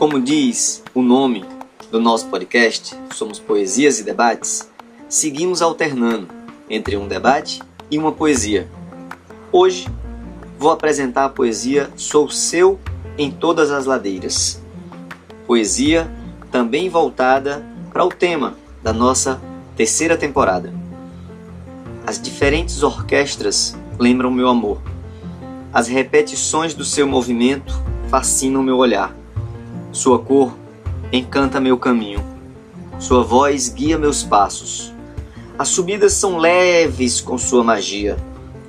Como diz o nome do nosso podcast, somos Poesias e Debates, seguimos alternando entre um debate e uma poesia. Hoje vou apresentar a poesia Sou Seu em Todas as Ladeiras. Poesia também voltada para o tema da nossa terceira temporada. As diferentes orquestras lembram meu amor. As repetições do seu movimento fascinam meu olhar. Sua cor encanta meu caminho. Sua voz guia meus passos. As subidas são leves com sua magia.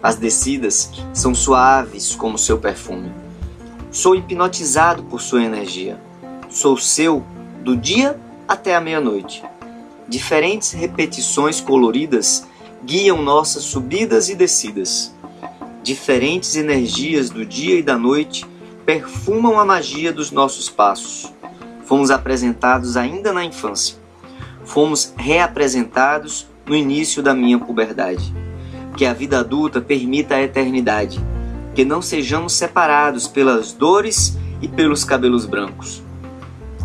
As descidas são suaves como seu perfume. Sou hipnotizado por sua energia. Sou seu do dia até a meia-noite. Diferentes repetições coloridas guiam nossas subidas e descidas. Diferentes energias do dia e da noite perfumam a magia dos nossos passos. Fomos apresentados ainda na infância. Fomos reapresentados no início da minha puberdade. Que a vida adulta permita a eternidade. Que não sejamos separados pelas dores e pelos cabelos brancos.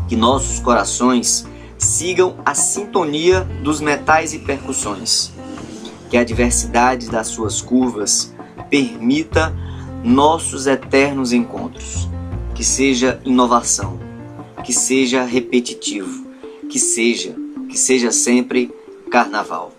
Que nossos corações sigam a sintonia dos metais e percussões. Que a diversidade das suas curvas permita nossos eternos encontros. Que seja inovação, que seja repetitivo, que seja, que seja sempre carnaval.